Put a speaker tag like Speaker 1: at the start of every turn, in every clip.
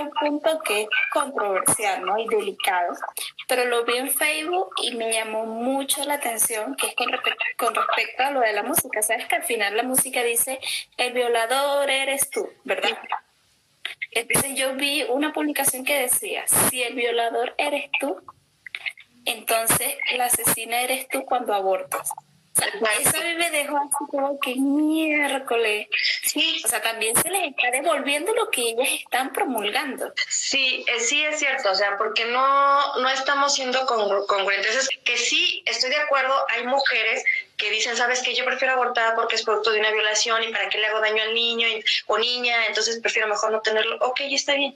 Speaker 1: un punto que es controversial ¿no? y delicado, pero lo vi en Facebook y me llamó mucho la atención, que es con, con respecto a lo de la música. Sabes que al final la música dice, el violador eres tú, ¿verdad? Entonces yo vi una publicación que decía, si el violador eres tú, entonces la asesina eres tú cuando abortas. Eso a mí me dejó así como que miércoles. Sí. O sea, también se les está devolviendo lo que ellas están promulgando.
Speaker 2: Sí, eh, sí es cierto, o sea, porque no, no estamos siendo congruentes. Es que sí, estoy de acuerdo, hay mujeres que dicen, sabes que yo prefiero abortar porque es producto de una violación y para qué le hago daño al niño o niña, entonces prefiero mejor no tenerlo. Ok, está bien.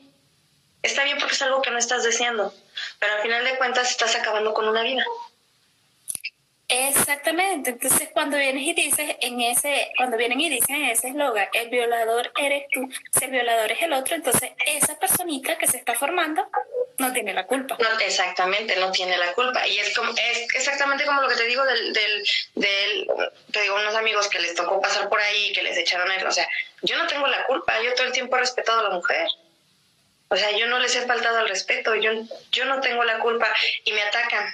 Speaker 2: Está bien porque es algo que no estás deseando, pero al final de cuentas estás acabando con una vida.
Speaker 1: Exactamente, entonces cuando vienes y dices en ese, cuando vienen y dicen en ese eslogan, el violador eres tú, si el violador es el otro, entonces esa personita que se está formando no tiene la culpa.
Speaker 2: Exactamente, no tiene la culpa. Y es como, es exactamente como lo que te digo del, del, del, te digo, unos amigos que les tocó pasar por ahí, que les echaron el, o sea, yo no tengo la culpa, yo todo el tiempo he respetado a la mujer. O sea, yo no les he faltado al respeto, yo, yo no tengo la culpa y me atacan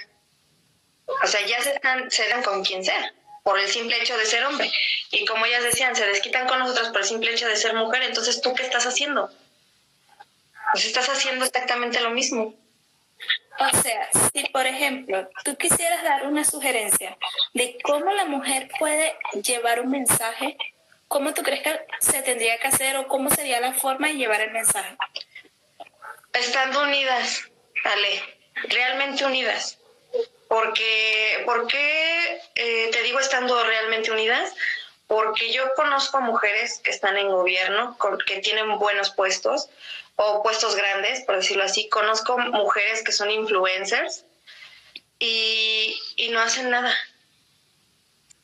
Speaker 2: o sea, ya se, están, se dan con quien sea, por el simple hecho de ser hombre. Y como ellas decían, se desquitan con nosotros por el simple hecho de ser mujer, entonces ¿tú qué estás haciendo? Pues estás haciendo exactamente lo mismo.
Speaker 1: O sea, si por ejemplo tú quisieras dar una sugerencia de cómo la mujer puede llevar un mensaje, ¿cómo tú crees que se tendría que hacer o cómo sería la forma de llevar el mensaje?
Speaker 2: Estando unidas, Ale, realmente unidas. Porque, ¿Por qué eh, te digo estando realmente unidas? Porque yo conozco mujeres que están en gobierno, que tienen buenos puestos o puestos grandes, por decirlo así. Conozco mujeres que son influencers y, y no hacen nada.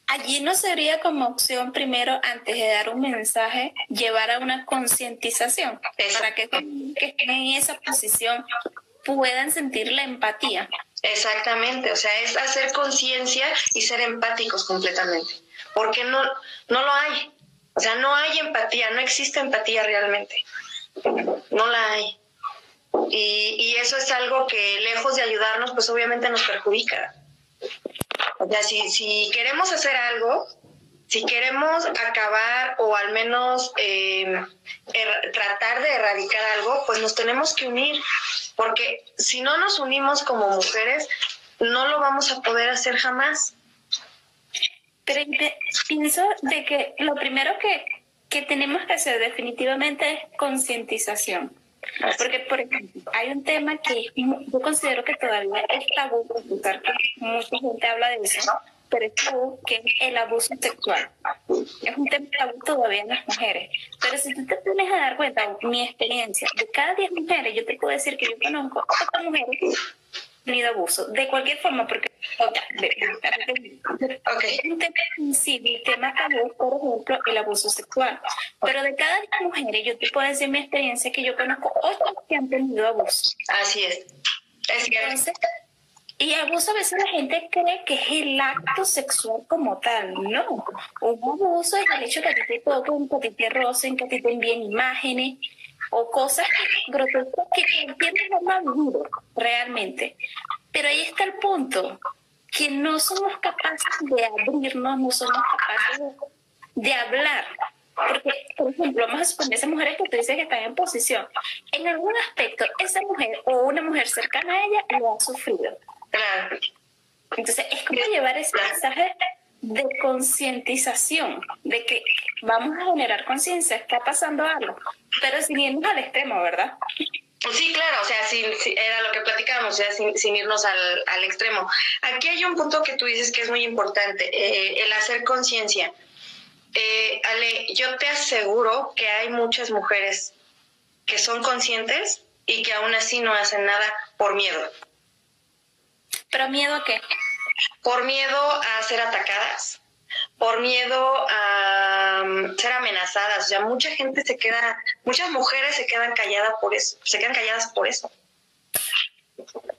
Speaker 1: Allí no sería como opción primero, antes de dar un mensaje, llevar a una concientización para que, que estén en esa posición puedan sentir la empatía.
Speaker 2: Exactamente, o sea, es hacer conciencia y ser empáticos completamente, porque no, no lo hay, o sea, no hay empatía, no existe empatía realmente, no la hay. Y, y eso es algo que lejos de ayudarnos, pues obviamente nos perjudica. O sea, si, si queremos hacer algo, si queremos acabar o al menos eh, er, tratar de erradicar algo, pues nos tenemos que unir, porque si no nos unimos como mujeres, no lo vamos a poder hacer jamás.
Speaker 1: Pero pienso de que lo primero que, que tenemos que hacer definitivamente es concientización. Porque, por ejemplo, hay un tema que yo considero que todavía es tabú, que mucha gente habla de eso, pero es que es el abuso sexual. Es un tema tabú todavía en las mujeres. Pero si tú te pones a dar cuenta, mi experiencia, de cada 10 mujeres, yo te puedo decir que yo conozco a 8 mujeres que han tenido abuso, de cualquier forma, porque okay. es un tema sensible, tema tabú, por ejemplo, el abuso sexual. Pero de cada 10 mujeres, yo te puedo decir mi experiencia que yo conozco 8 que han tenido abuso.
Speaker 2: Así es. Es
Speaker 1: Entonces, y abuso a veces la gente cree que es el acto sexual como tal. No. Un abuso es el hecho que a ti te toquen, que a ti te rocen, que a ti te envíen imágenes o cosas grotescas que entiendes más duro, realmente. Pero ahí está el punto, que no somos capaces de abrirnos, no somos capaces de, hablar. Porque, por ejemplo, vamos a suponer esas mujeres que tú dices que están en posición. En algún aspecto, esa mujer o una mujer cercana a ella lo ha sufrido
Speaker 2: Claro.
Speaker 1: Entonces, es como llevar ese mensaje de concientización, de que vamos a generar conciencia, está pasando algo, pero sin irnos al extremo, ¿verdad?
Speaker 2: Sí, claro, o sea, sin, era lo que platicábamos, o sea, sin, irnos al, al, extremo. Aquí hay un punto que tú dices que es muy importante, eh, el hacer conciencia. Eh, Ale, yo te aseguro que hay muchas mujeres que son conscientes y que aún así no hacen nada por miedo.
Speaker 1: ¿Pero miedo a qué?
Speaker 2: Por miedo a ser atacadas, por miedo a um, ser amenazadas. O sea, mucha gente se queda, muchas mujeres se quedan calladas por eso, se quedan calladas por eso.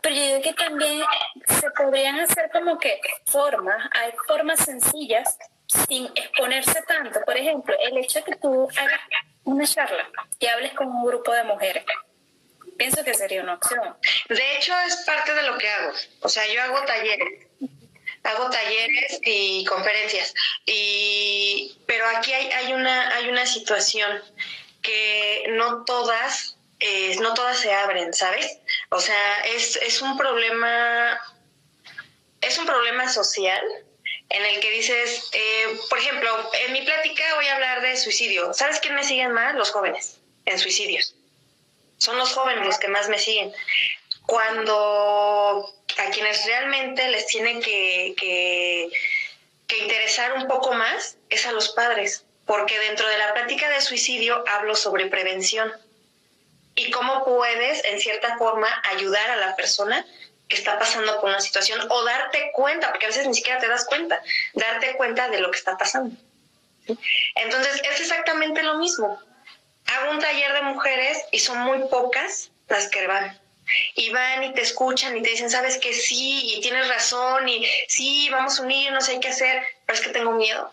Speaker 1: Pero yo digo que también se podrían hacer como que formas, hay formas sencillas sin exponerse tanto. Por ejemplo, el hecho de que tú hagas una charla y hables con un grupo de mujeres que sería una opción.
Speaker 2: De hecho, es parte de lo que hago. O sea, yo hago talleres. Hago talleres y conferencias. Y, pero aquí hay, hay, una, hay una situación que no todas, eh, no todas se abren, ¿sabes? O sea, es, es un problema, es un problema social en el que dices, eh, por ejemplo, en mi plática voy a hablar de suicidio. ¿Sabes quién me siguen más? Los jóvenes en suicidios. Son los jóvenes los que más me siguen. Cuando a quienes realmente les tiene que, que, que interesar un poco más es a los padres, porque dentro de la plática de suicidio hablo sobre prevención y cómo puedes, en cierta forma, ayudar a la persona que está pasando por una situación o darte cuenta, porque a veces ni siquiera te das cuenta, darte cuenta de lo que está pasando. Entonces, es exactamente lo mismo. Hago un taller de mujeres y son muy pocas las que van. Y van y te escuchan y te dicen, sabes que sí, y tienes razón, y sí, vamos a unirnos, hay que hacer, pero es que tengo miedo.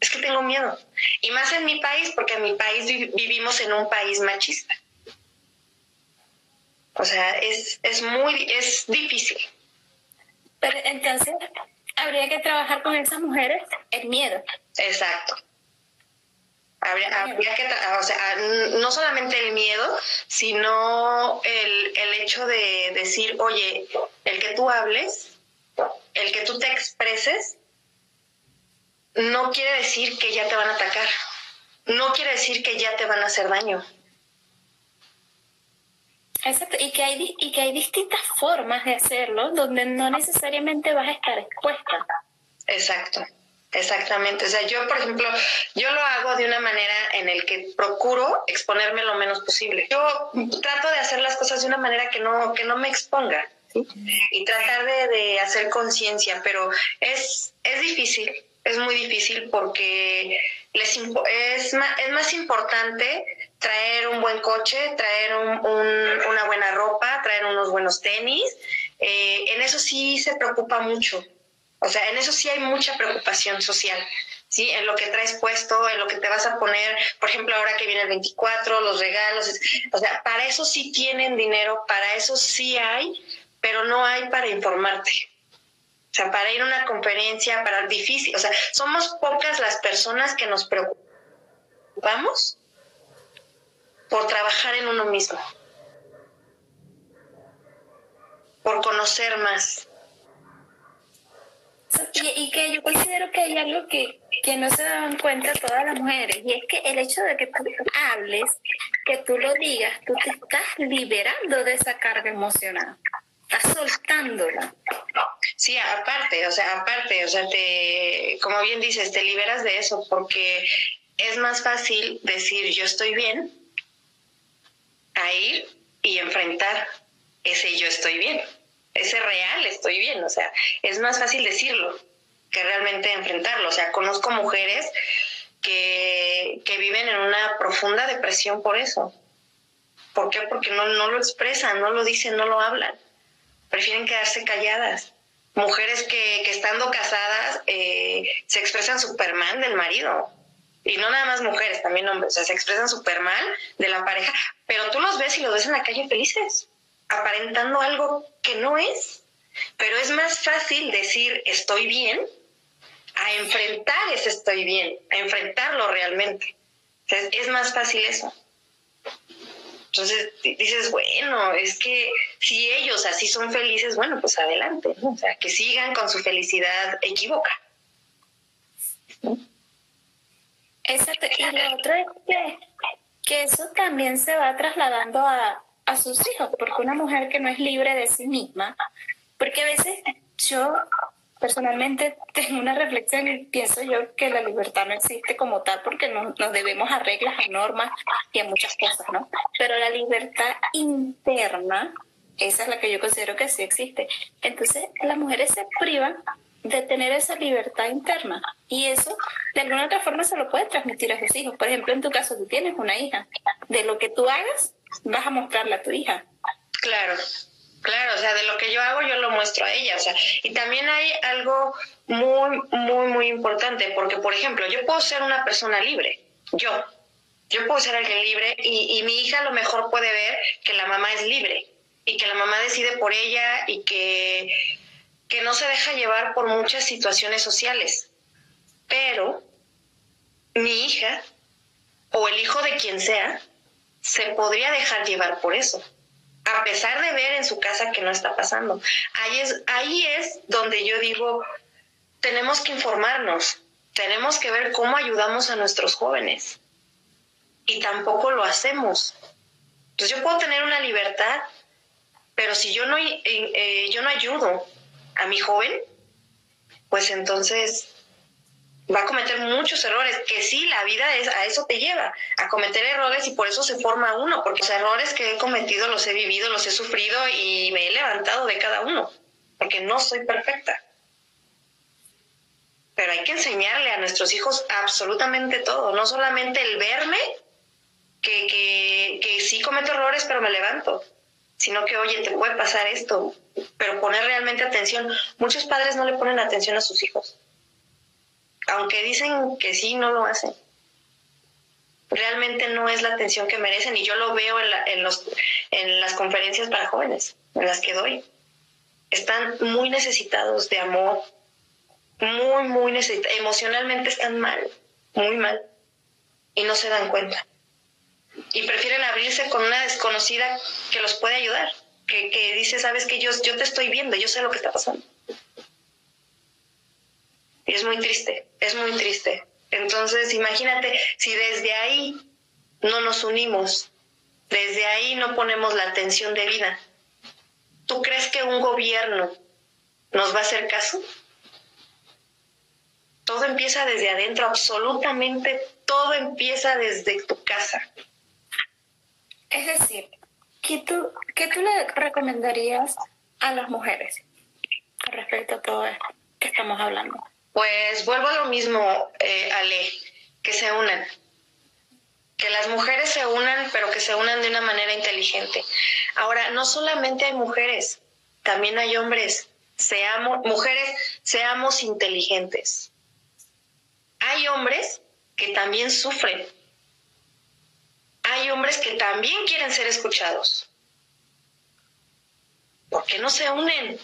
Speaker 2: Es que tengo miedo. Y más en mi país, porque en mi país vivimos en un país machista. O sea, es, es muy, es difícil.
Speaker 1: Pero entonces, habría que trabajar con esas mujeres el miedo.
Speaker 2: Exacto. Habría, que, o sea, no solamente el miedo, sino el, el hecho de decir, oye, el que tú hables, el que tú te expreses, no quiere decir que ya te van a atacar. No quiere decir que ya te van a hacer daño.
Speaker 1: Exacto, y que hay, y que hay distintas formas de hacerlo donde no necesariamente vas a estar expuesta.
Speaker 2: Exacto, exactamente. O sea, yo, por ejemplo, yo lo hago de una manera en el que procuro exponerme lo menos posible. Yo trato de hacer las cosas de una manera que no, que no me exponga. Y tratar de, de hacer conciencia, pero es, es difícil, es muy difícil porque les es, es más importante traer un buen coche, traer una buena ropa, traer unos buenos tenis. Eh, en eso sí se preocupa mucho. O sea, en eso sí hay mucha preocupación social. ¿sí? En lo que traes puesto, en lo que te vas a poner, por ejemplo, ahora que viene el 24, los regalos, o sea, para eso sí tienen dinero, para eso sí hay, pero no hay para informarte. O sea, para ir a una conferencia, para difícil, o sea, somos pocas las personas que nos preocupamos por trabajar en uno mismo, por conocer más.
Speaker 1: Y, que yo considero que hay algo que, que no se dan cuenta todas las mujeres, y es que el hecho de que tú hables, que tú lo digas, tú te estás liberando de esa carga emocional estás soltándola.
Speaker 2: Sí, aparte, o sea, aparte, o sea, te, como bien dices, te liberas de eso porque es más fácil decir yo estoy bien a ir y enfrentar ese yo estoy bien, ese real estoy bien, o sea, es más fácil decirlo que realmente enfrentarlo. O sea, conozco mujeres que, que viven en una profunda depresión por eso. ¿Por qué? Porque no, no lo expresan, no lo dicen, no lo hablan prefieren quedarse calladas. Mujeres que, que estando casadas eh, se expresan súper mal del marido. Y no nada más mujeres, también hombres. O sea, se expresan súper mal de la pareja, pero tú los ves y los ves en la calle felices, aparentando algo que no es. Pero es más fácil decir estoy bien a enfrentar ese estoy bien, a enfrentarlo realmente. es más fácil eso. Entonces dices, bueno, es que si ellos así son felices, bueno, pues adelante, O sea, que sigan con su felicidad equívoca.
Speaker 1: Exacto. Y lo otro es que, que eso también se va trasladando a, a sus hijos, porque una mujer que no es libre de sí misma, porque a veces yo personalmente tengo una reflexión y pienso yo que la libertad no existe como tal porque nos, nos debemos a reglas, a normas y a muchas cosas, ¿no? Pero la libertad interna, esa es la que yo considero que sí existe. Entonces, las mujeres se privan de tener esa libertad interna y eso de alguna otra forma se lo puede transmitir a sus hijos. Por ejemplo, en tu caso, tú tienes una hija. De lo que tú hagas, vas a mostrarle a tu hija.
Speaker 2: Claro. Claro, o sea, de lo que yo hago yo lo muestro a ella, o sea, y también hay algo muy, muy, muy importante, porque, por ejemplo, yo puedo ser una persona libre, yo, Yo puedo ser alguien libre y, y mi hija a lo mejor puede ver que la mamá es libre y que la mamá decide por ella y que, que no se deja llevar por muchas situaciones sociales. Pero mi hija o el hijo de quien sea se podría dejar llevar por eso, a pesar de ver en su casa que no está pasando. Ahí es, ahí es donde yo digo, tenemos que informarnos, tenemos que ver cómo ayudamos a nuestros jóvenes. Y tampoco lo hacemos. Entonces yo puedo tener una libertad, pero si yo no, eh, eh, yo no ayudo a mi joven, pues entonces va a cometer muchos errores, que sí, la vida es, a eso te lleva, a cometer errores y por eso se forma uno, porque los errores que he cometido los he vivido, los he sufrido y me he levantado de cada uno, porque no soy perfecta. Pero hay que enseñarle a nuestros hijos absolutamente todo, no solamente el verme, que, que, que sí cometo errores, pero me levanto, sino que, oye, te puede pasar esto, pero poner realmente atención. Muchos padres no le ponen atención a sus hijos aunque dicen que sí, no lo hacen. Realmente no es la atención que merecen y yo lo veo en, los, en las conferencias para jóvenes, en las que doy. Están muy necesitados de amor, muy, muy necesitados. Emocionalmente están mal, muy mal, y no se dan cuenta. Y prefieren abrirse con una desconocida que los puede ayudar, que, que dice, sabes que yo, yo te estoy viendo, yo sé lo que está pasando. Y es muy triste, es muy triste. Entonces, imagínate, si desde ahí no nos unimos, desde ahí no ponemos la atención de vida, ¿tú crees que un gobierno nos va a hacer caso? Todo empieza desde adentro, absolutamente todo empieza desde tu casa.
Speaker 1: Es decir, ¿qué tú, qué tú le recomendarías a las mujeres respecto a todo esto que estamos hablando?
Speaker 2: Pues vuelvo a lo mismo, eh, Ale, que se unan. Que las mujeres se unan, pero que se unan de una manera inteligente. Ahora, no solamente hay mujeres, también hay hombres. Seamos, mujeres, seamos inteligentes. Hay hombres que también sufren. Hombres que también quieren ser escuchados. ¿Por qué no se unen?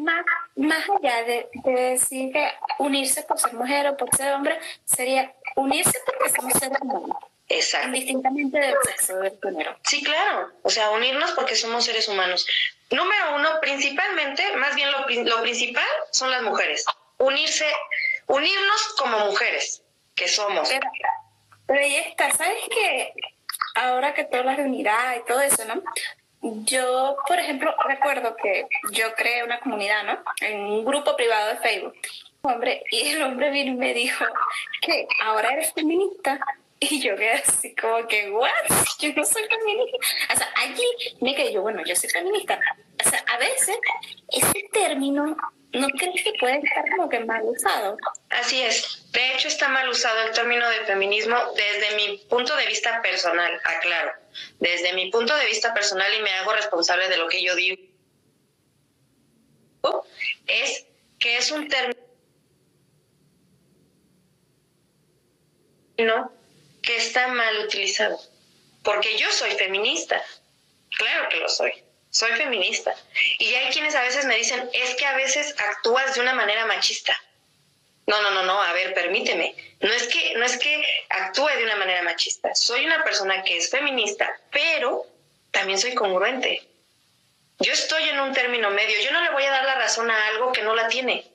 Speaker 1: más, más allá de, decir que unirse por ser mujer o por ser hombre, sería unirse porque somos seres humanos.
Speaker 2: Exacto.
Speaker 1: Indistintamente del sexo del género.
Speaker 2: Sí, claro. O sea, unirnos porque somos seres humanos. Número uno, principalmente, más bien lo, lo principal son las mujeres. Unirse, unirnos como mujeres que somos.
Speaker 1: Pero, pero ahí está, ¿sabes qué? Ahora que todas las de unidad y todo eso, ¿no? Yo, por ejemplo, recuerdo que yo creé una comunidad, ¿no? En un grupo privado de Facebook. Hombre, y el hombre vino y me dijo que ahora eres feminista. Y yo quedé así como que, ¿what? Yo no soy feminista. O sea, allí me quedé yo, bueno, yo soy feminista. O sea, a veces ese término ¿no crees que puede estar como que mal usado?
Speaker 2: Así es. De hecho, está mal usado el término de feminismo desde mi punto de vista personal, aclaro. Desde mi punto de vista personal y me hago responsable de lo que yo digo, es que es un término que está mal utilizado. Porque yo soy feminista. Claro que lo soy soy feminista. Y hay quienes a veces me dicen, es que a veces actúas de una manera machista. No, no, no, no, a ver, permíteme. No es que no es que actúe de una manera machista. Soy una persona que es feminista, pero también soy congruente. Yo estoy en un término medio. Yo no le voy a dar la razón a algo que no la tiene.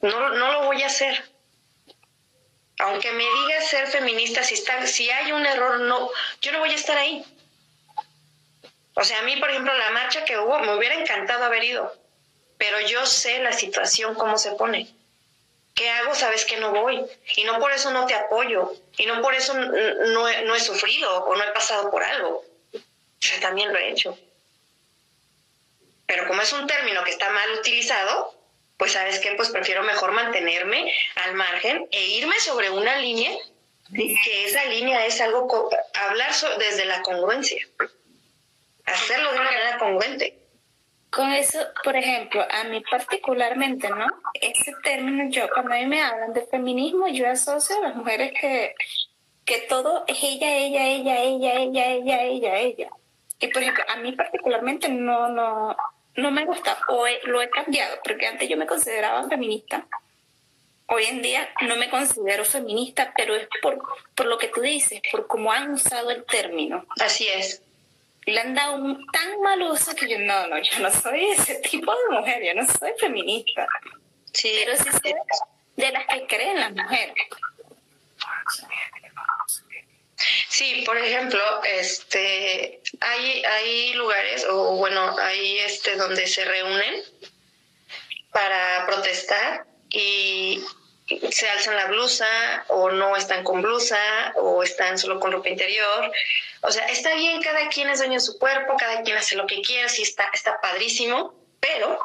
Speaker 2: No, no lo voy a hacer. Aunque me diga ser feminista, si, está, si hay un error, no, yo no voy a estar ahí. O sea, a mí, por ejemplo, la marcha que hubo, me hubiera encantado haber ido, pero yo sé la situación, cómo se pone. ¿Qué hago? Sabes que no voy. Y no por eso no te apoyo. Y no por eso no, he, sufrido o no he pasado por algo. Yo también lo he hecho. Pero como es un término que está mal utilizado, pues sabes qué, pues prefiero mejor mantenerme al margen e irme sobre una línea, que esa línea es algo, hablar desde la congruencia hacerlo de una manera congruente.
Speaker 1: con eso, por ejemplo, a mí particularmente, ¿no? Ese término, yo cuando a mí me hablan de feminismo, yo asocio a las mujeres que, que todo es ella, ella, ella, ella, ella, ella, ella, ella. Y por ejemplo, a mí particularmente no, no, no me gusta, o lo he cambiado, porque antes yo me consideraba feminista. Hoy en día no me considero feminista, pero es por, por lo que tú dices, por cómo han usado el término.
Speaker 2: Así es
Speaker 1: le han dado un tan mal uso que yo no, no, yo no soy ese tipo de mujer, yo no soy feminista. Sí, pero sí soy de las que creen las mujeres.
Speaker 2: Sí, por ejemplo, este, hay, hay lugares, o bueno, hay este donde se reúnen para protestar y se alzan la blusa o no están con blusa o están solo con ropa interior. O sea, está bien, cada quien es dueño de su cuerpo, cada quien hace lo que quiera, sí está, está padrísimo, pero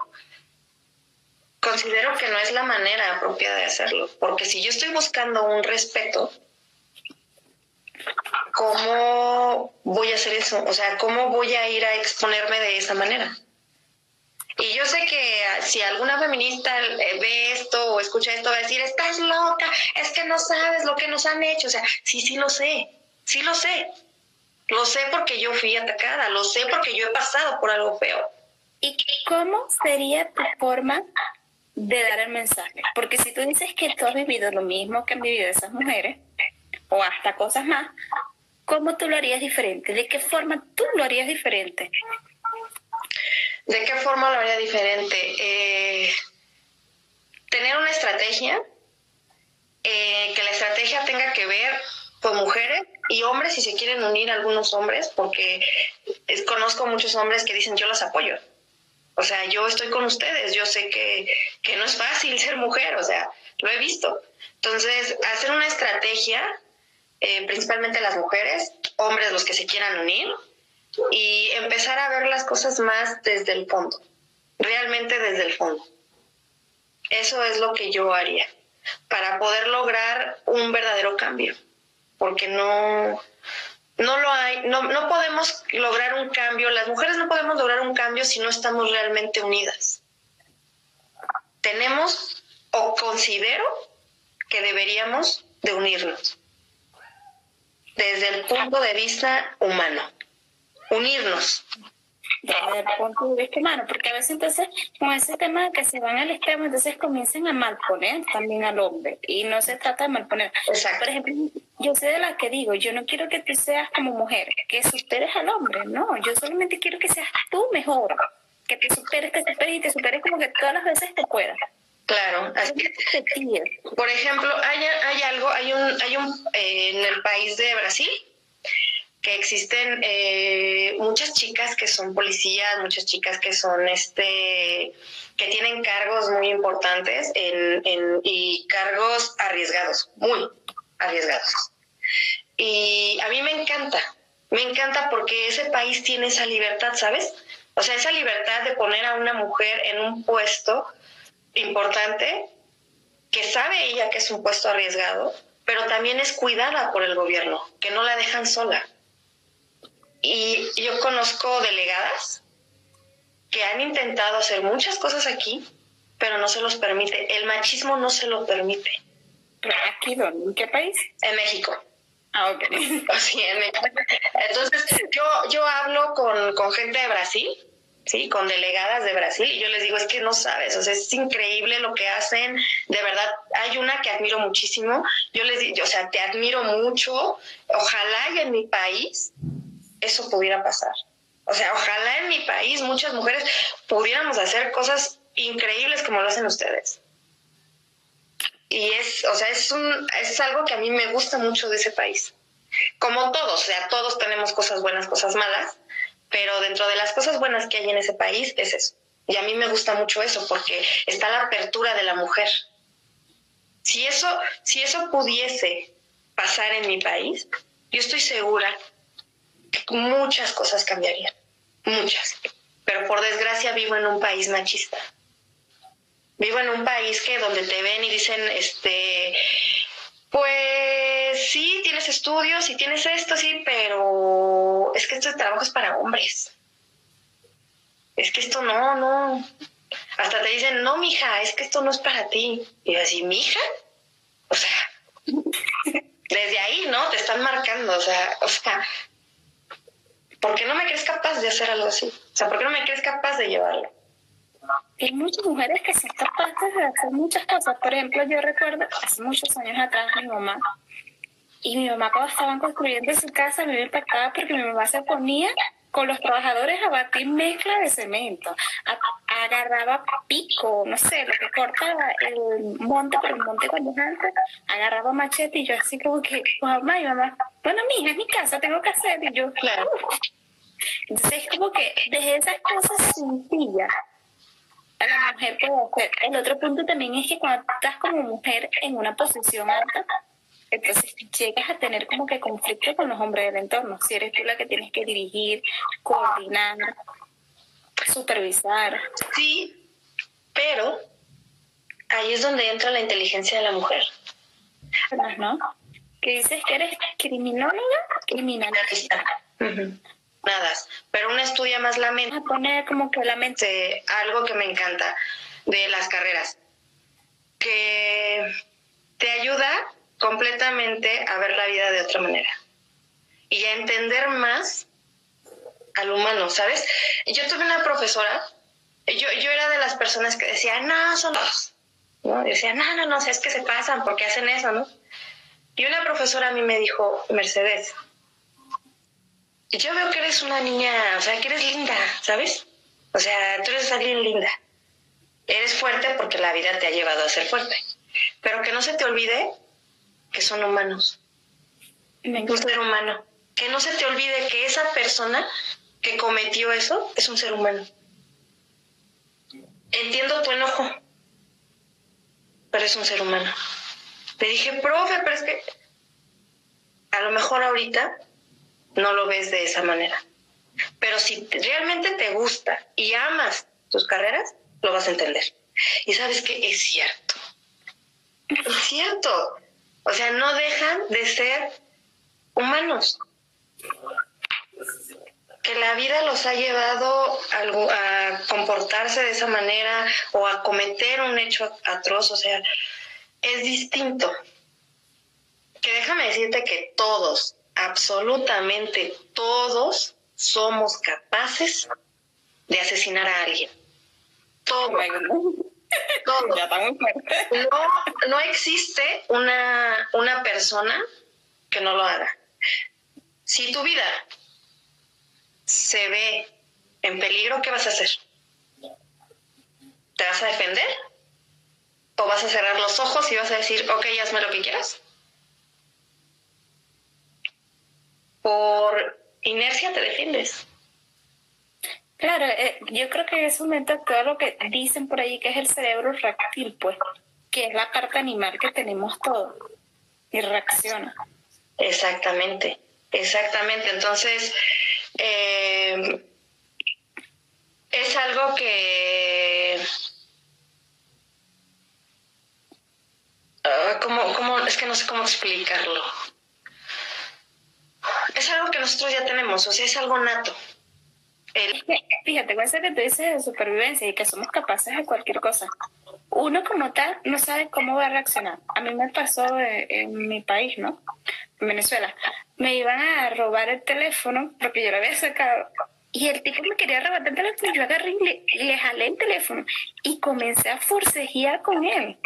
Speaker 2: considero que no es la manera apropiada de hacerlo, porque si yo estoy buscando un respeto, ¿cómo voy a hacer eso? O sea, ¿cómo voy a ir a exponerme de esa manera? Y yo sé que ah, si alguna feminista eh, ve esto o escucha esto, va a decir, estás loca, es que no sabes lo que nos han hecho. O sea, sí, sí lo sé, sí lo sé. Lo sé porque yo fui atacada, lo sé porque yo he pasado por algo peor.
Speaker 1: ¿Y cómo sería tu forma de dar el mensaje? Porque si tú dices que tú has vivido lo mismo que han vivido esas mujeres, o hasta cosas más, ¿cómo tú lo harías diferente? ¿De qué forma tú lo harías diferente?
Speaker 2: ¿De qué forma lo haría diferente? Eh, tener una estrategia, eh, que la estrategia tenga que ver con mujeres y hombres, si se quieren unir algunos hombres, porque conozco muchos hombres que dicen yo los apoyo. O sea, yo estoy con ustedes, yo sé que, que no es fácil ser mujer, o sea, lo he visto. Entonces, hacer una estrategia, eh, principalmente las mujeres, hombres los que se quieran unir, y empezar a ver las cosas más desde el fondo, realmente desde el fondo. Eso es lo que yo haría para poder lograr un verdadero cambio, porque no, no lo hay, no, no podemos lograr un cambio, las mujeres no podemos lograr un cambio si no estamos realmente unidas. Tenemos o considero que deberíamos de unirnos desde el punto de vista humano unirnos.
Speaker 1: Desde el punto de vista humano, porque a veces entonces con ese tema que se van al extremo, entonces comienzan a malponer también al hombre y no se trata de malponer.
Speaker 2: Exacto.
Speaker 1: Por ejemplo, yo sé de la que digo, yo no quiero que tú seas como mujer, que superes al hombre, no, yo solamente quiero que seas tú mejor, que te superes, que te superes y te superes como que todas las veces te puedas.
Speaker 2: Claro, así por ejemplo, hay, hay algo, hay un, hay un eh, en el país de Brasil, que existen eh, muchas chicas que son policías, muchas chicas que son este que tienen cargos muy importantes en, en, y cargos arriesgados, muy arriesgados. Y a mí me encanta, me encanta porque ese país tiene esa libertad, ¿sabes? O sea, esa libertad de poner a una mujer en un puesto importante, que sabe ella que es un puesto arriesgado, pero también es cuidada por el gobierno, que no la dejan sola. Y yo conozco delegadas que han intentado hacer muchas cosas aquí, pero no se los permite. El machismo no se lo permite.
Speaker 1: ¿Aquí dónde? ¿En qué país?
Speaker 2: En México.
Speaker 1: Ah, ok.
Speaker 2: Sí, en México. Entonces, yo, yo hablo con, con gente de Brasil, ¿sí? Con delegadas de Brasil, y yo les digo, es que no sabes, o sea, es increíble lo que hacen, de verdad, hay una que admiro muchísimo, yo les digo, o sea, te admiro mucho, ojalá y en mi país eso pudiera pasar. O sea, ojalá en mi país muchas mujeres pudiéramos hacer cosas increíbles como lo hacen ustedes. Y es, o sea, es, un, es algo que a mí me gusta mucho de ese país. Como todos, o sea, todos tenemos cosas buenas, cosas malas, pero dentro de las cosas buenas que hay en ese país es eso. Y a mí me gusta mucho eso porque está la apertura de la mujer. Si eso, si eso pudiese pasar en mi país, yo estoy segura muchas cosas cambiarían, muchas. Pero por desgracia vivo en un país machista. Vivo en un país que donde te ven y dicen, este, pues sí, tienes estudios y tienes esto, sí, pero es que este trabajo es para hombres. es que esto no, no. Hasta te dicen, no, mija, es que esto no es para ti. Y así, mija, o sea, desde ahí, ¿no? Te están marcando, o sea, o sea, ¿por qué no me crees capaz de hacer algo así? O sea, ¿por qué no me crees capaz de llevarlo?
Speaker 1: Hay muchas mujeres que son capaces de hacer muchas cosas. Por ejemplo, yo recuerdo hace muchos años atrás mi mamá y mi mamá cuando estaban construyendo su casa me impactaba porque mi mamá se ponía con los trabajadores a batir mezcla de cemento, agarraba pico, no sé, lo que cortaba el monte, pero el monte cuando es alto, agarraba machete y yo así como que, mamá y mamá, bueno, mija, es mi casa, tengo que hacer, y yo, claro. Entonces es como que desde esas cosas sencillas a la mujer puede hacer. El otro punto también es que cuando estás como mujer en una posición alta, entonces llegas a tener como que conflicto con los hombres del entorno. Si eres tú la que tienes que dirigir, coordinar, supervisar.
Speaker 2: Sí, pero ahí es donde entra la inteligencia de la mujer.
Speaker 1: ¿No? Que dices que eres criminóloga, criminalista.
Speaker 2: Nada, pero uno estudia más la mente.
Speaker 1: A poner como que la mente.
Speaker 2: Algo que me encanta de las carreras, que te ayuda completamente a ver la vida de otra manera y a entender más al humano, ¿sabes? Yo tuve una profesora, yo, yo era de las personas que decía, no, son dos. ¿no? Decía, no, no, no, es que se pasan, porque hacen eso, no? Y una profesora a mí me dijo, Mercedes, yo veo que eres una niña, o sea, que eres linda, ¿sabes? O sea, tú eres alguien linda. Eres fuerte porque la vida te ha llevado a ser fuerte. Pero que no se te olvide que son humanos. Un ser humano. Que no se te olvide que esa persona que cometió eso es un ser humano. Entiendo tu enojo, pero es un ser humano. Le dije, profe, pero es que a lo mejor ahorita no lo ves de esa manera. Pero si realmente te gusta y amas tus carreras, lo vas a entender. Y sabes que es cierto. Es cierto. O sea, no dejan de ser humanos. Que la vida los ha llevado a, comportarse de esa manera o a cometer un hecho atroz, o sea, es distinto. Que déjame decirte que todos, absolutamente todos, somos capaces de asesinar a alguien. Todos. No, no existe una, una persona que no lo haga. Si tu vida se ve en peligro, ¿qué vas a hacer? ¿Te vas a defender? ¿O vas a cerrar los ojos y vas a decir, ok, hazme lo que quieras? Por inercia te defiendes.
Speaker 1: Claro, eh, yo creo que en ese momento todo lo que dicen por ahí que es el cerebro reptil, pues, que es la parte animal que tenemos todo y reacciona.
Speaker 2: Exactamente, exactamente. Entonces, eh, es algo que... Uh, como, es que no sé cómo explicarlo. Es algo que nosotros ya tenemos, o sea, es algo nato.
Speaker 1: Fíjate, con eso que tú dices de supervivencia y que somos capaces de cualquier cosa, uno como tal no sabe cómo va a reaccionar. A mí me pasó en, mi país, ¿no? En Venezuela. Me iban a robar el teléfono porque yo lo había sacado y el tipo me quería robar el teléfono yo agarré y le, le, jalé el teléfono y comencé a forcejear con él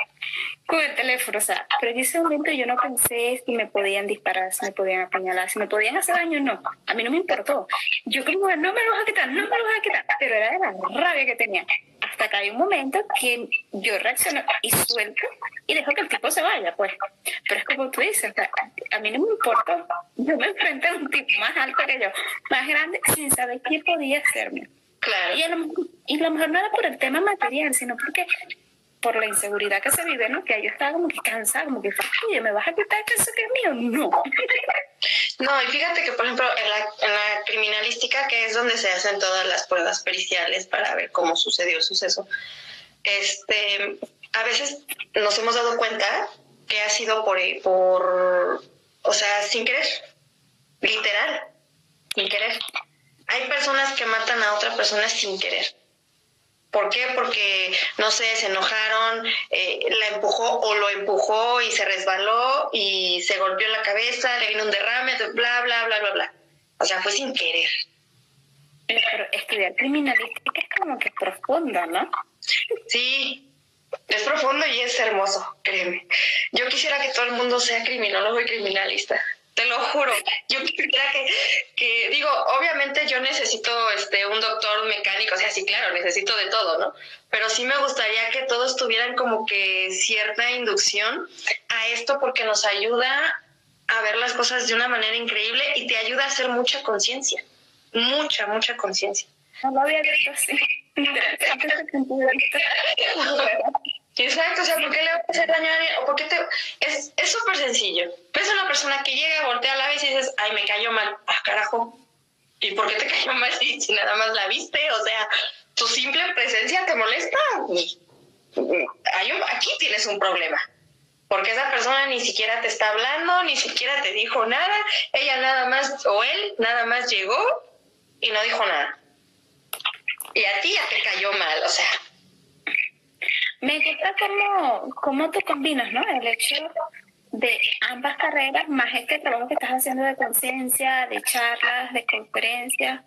Speaker 1: con el teléfono, o sea, pero en ese momento yo no pensé si me podían disparar, si me podían apuñalar, si me podían hacer daño, no, a mí no me importó. Yo como, no me lo vas a quitar, no me lo vas a quitar, pero era de la rabia que tenía. Hasta que hay un momento que yo reacciono y suelto y dejo que el tipo se vaya, pues. Pero es como tú dices, a mí no me importó. Yo me enfrenté a un tipo más alto que yo, más grande, sin saber qué podía hacerme.
Speaker 2: Claro.
Speaker 1: Y a, lo, y a lo mejor no era por el tema material, sino porque por la inseguridad que se vive, ¿no? Que yo estaba como que cansada, como que, oye, ¿me vas a quitar eso que es mío? No.
Speaker 2: No, y fíjate que, por ejemplo, en la, en criminalística, que es donde se hacen todas las pruebas periciales para ver cómo sucedió el suceso, este, a veces nos hemos dado cuenta que ha sido por, por o sea, sin querer, literal, sin querer. Hay personas que matan a otra persona sin querer ¿Por qué? Porque, no sé, se enojaron, eh, la empujó o lo empujó y se resbaló y se golpeó la cabeza, le vino un derrame, bla, bla, bla, bla, bla. O sea, fue sin querer.
Speaker 1: Pero estudiar criminalística es como que profunda, ¿no?
Speaker 2: Sí, es profundo y es hermoso, créeme. Yo quisiera que todo el mundo sea criminólogo y criminalista. Te lo juro. Yo quisiera que, que, digo, obviamente yo necesito este un doctor mecánico, o sea, sí, claro, necesito de todo, ¿no? Pero sí me gustaría que todos tuvieran como que cierta inducción a esto porque nos ayuda a ver las cosas de una manera increíble y te ayuda a hacer mucha conciencia mucha, mucha conciencia.
Speaker 1: No lo había visto así.
Speaker 2: Exacto, o sea, ¿por qué le vas a hacer daño a alguien? O porque te... Es súper sencillo. Ves a una persona que llega, voltea la vez y dices, ay, me cayó mal. Ah, carajo. ¿Y por qué te cayó mal si, si nada más la viste? O sea, tu simple presencia te molesta. Hay aquí tienes un problema. Porque esa persona ni siquiera te está hablando, ni siquiera te dijo nada. Ella nada más, o él nada más llegó y no dijo nada. Y a ti ya te cayó mal, o sea.
Speaker 1: Me gusta cómo, cómo tú combinas, ¿no? El hecho de ambas carreras, más este trabajo que estás haciendo de conciencia, de charlas, de conferencias.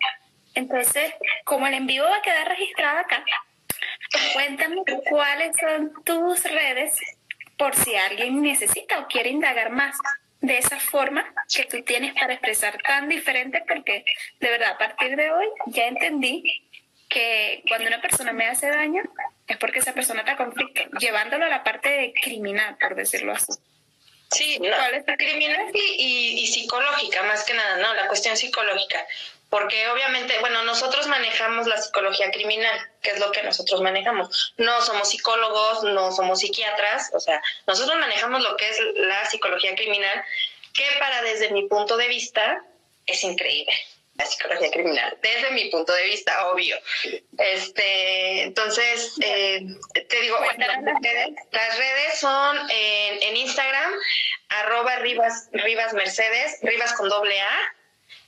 Speaker 1: Entonces, como el en vivo va a quedar registrado acá, cuéntame cuáles son tus redes por si alguien necesita o quiere indagar más de esa forma que tú tienes para expresar tan diferente, porque de verdad, a partir de hoy ya entendí que cuando una persona me hace daño es porque esa persona está conflicto, llevándolo a la parte criminal, por decirlo así.
Speaker 2: Sí, no, criminal y, y, psicológica, más que nada, ¿no? La cuestión psicológica. Porque obviamente, bueno, nosotros manejamos la psicología criminal, que es lo que nosotros manejamos. No somos psicólogos, no somos psiquiatras, o sea, nosotros manejamos lo que es la psicología criminal, que para desde mi punto de vista es increíble la psicología criminal, desde mi punto de vista, obvio. Este, entonces, eh, te digo, las redes son en, en Instagram, arroba Rivas, Rivas Mercedes, Rivas con doble A,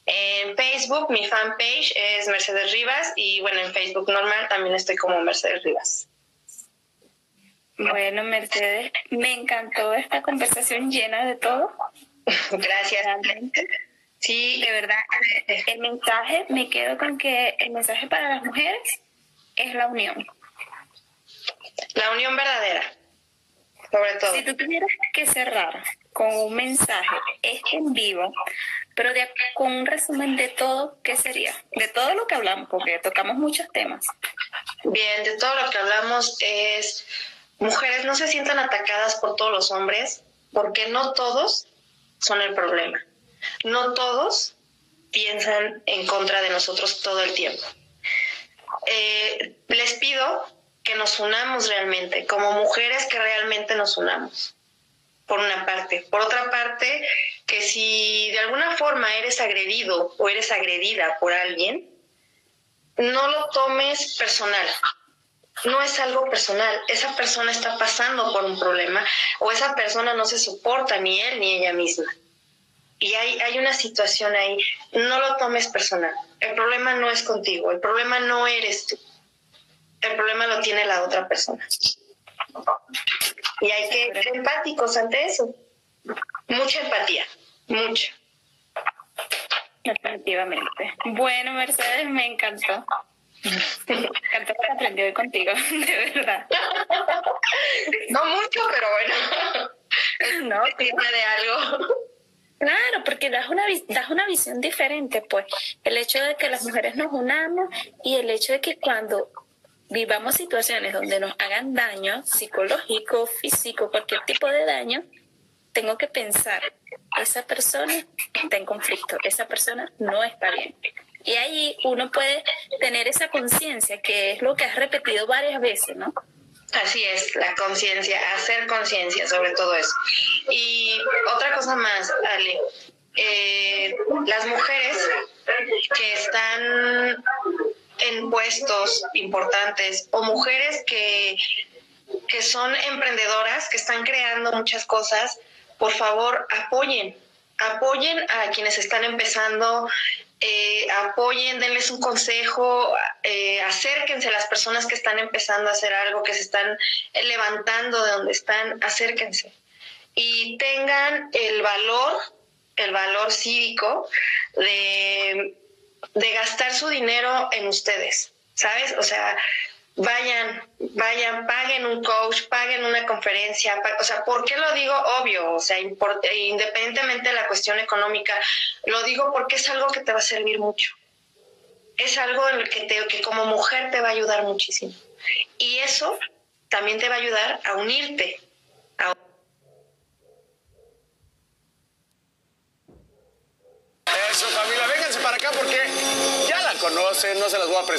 Speaker 2: en Facebook, mi fanpage es Mercedes Rivas y bueno, en Facebook normal también estoy como Mercedes Rivas.
Speaker 1: Bueno, Mercedes, me encantó esta conversación llena de todo.
Speaker 2: Gracias.
Speaker 1: Sí, de verdad, el mensaje, me quedo con que el mensaje para las mujeres es la unión.
Speaker 2: La unión verdadera, sobre todo.
Speaker 1: Si tú tuvieras que cerrar con un mensaje, este en vivo, pero con un resumen de todo, ¿qué sería? De todo lo que hablamos, porque tocamos muchos temas.
Speaker 2: Bien, de todo lo que hablamos es, mujeres no se sientan atacadas por todos los hombres, porque no todos son el problema. No todos piensan en contra de nosotros todo el tiempo. Eh, les pido que nos unamos realmente, como mujeres que realmente nos unamos por una parte. Por otra parte, que si de alguna forma eres agredido o eres agredida por alguien, no lo tomes personal. No es algo personal. Esa persona está pasando por un problema o esa persona no se soporta ni él ni ella misma. Y hay, hay una situación ahí. No lo tomes personal. El problema no es contigo. El problema no eres tú. El problema lo tiene la otra persona. Y hay que ser empáticos ante eso. Mucha empatía, mucha.
Speaker 1: Definitivamente. Bueno, Mercedes, me encantó. Me encantó que aprendí hoy contigo, de verdad.
Speaker 2: No mucho, pero bueno. No, tiene de algo.
Speaker 1: Claro, porque das una, das una visión diferente, pues. El hecho de que las mujeres nos unamos y el hecho de que cuando vivamos situaciones donde nos hagan daño psicológico, físico, cualquier tipo de daño, tengo que pensar, esa persona está en conflicto, esa persona no está bien. Y ahí uno puede tener esa conciencia, que es lo que has repetido varias veces, ¿no?
Speaker 2: Así es, la conciencia, hacer conciencia sobre todo eso. Y otra cosa más, Ale, eh, las mujeres que están en puestos importantes o mujeres que, que son emprendedoras, que están creando muchas cosas, por favor apoyen, apoyen a quienes están empezando. Eh, apoyen, denles un consejo, eh, acérquense a las personas que están empezando a hacer algo, que se están levantando de donde están, acérquense. Y tengan el valor, el valor cívico de, de gastar su dinero en ustedes, ¿sabes? O sea, vayan, vayan, paguen un coach, paguen una conferencia. O sea, ¿por qué lo digo? Obvio, o sea, independientemente de la cuestión económica, lo digo porque es algo que te va a servir mucho. Es algo en el que, que como mujer te va a ayudar muchísimo. Y eso también te va a ayudar a unirte.
Speaker 3: Eso, familia, vénganse para acá porque ya la conocen, no se las voy a presentar.